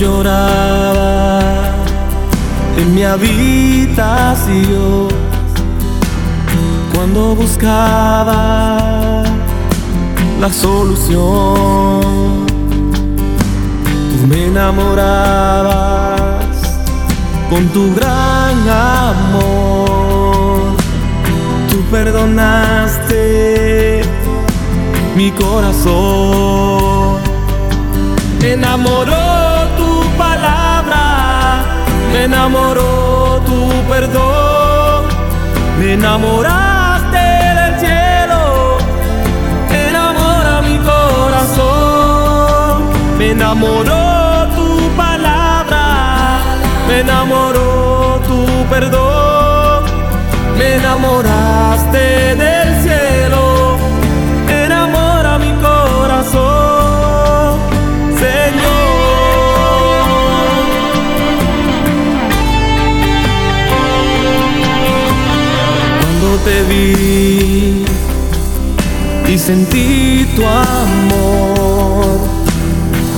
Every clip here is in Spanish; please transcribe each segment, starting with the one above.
lloraba en mi habitación, cuando buscaba la solución, tú me enamorabas con tu gran amor, tú perdonaste mi corazón, enamoró me enamoró tu perdón, me enamoraste del cielo, enamora mi corazón, me enamoró tu palabra, me enamoró tu perdón, me enamoraste te vi y sentí tu amor,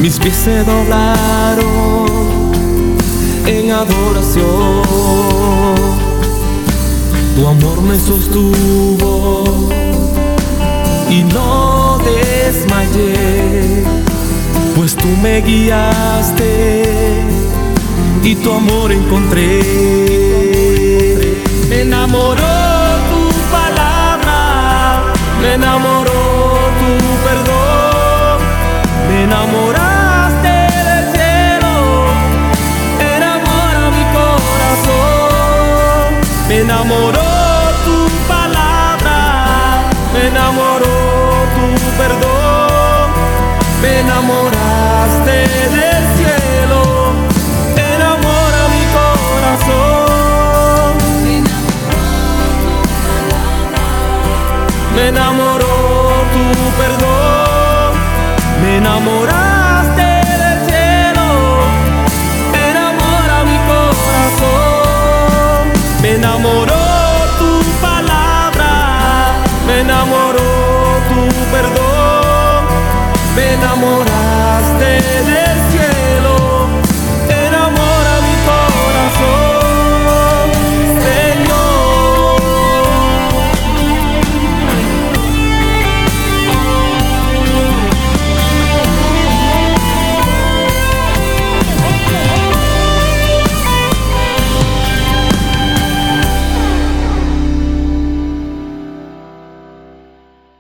mis pies se doblaron en adoración. Tu amor me sostuvo y no desmayé, pues tú me guiaste y tu amor encontré. Me enamoró te enamoraste del cielo, enamora mi corazón, me enamoró tu palabra, me enamoró tu perdón, me enamoraste del cielo, enamora mi corazón, me enamoró tu palabra, me enamoró tu perdón. Te enamoraste del cielo, enamora mi corazón. Me enamoró tu palabra, me enamoró tu perdón, me enamoraste de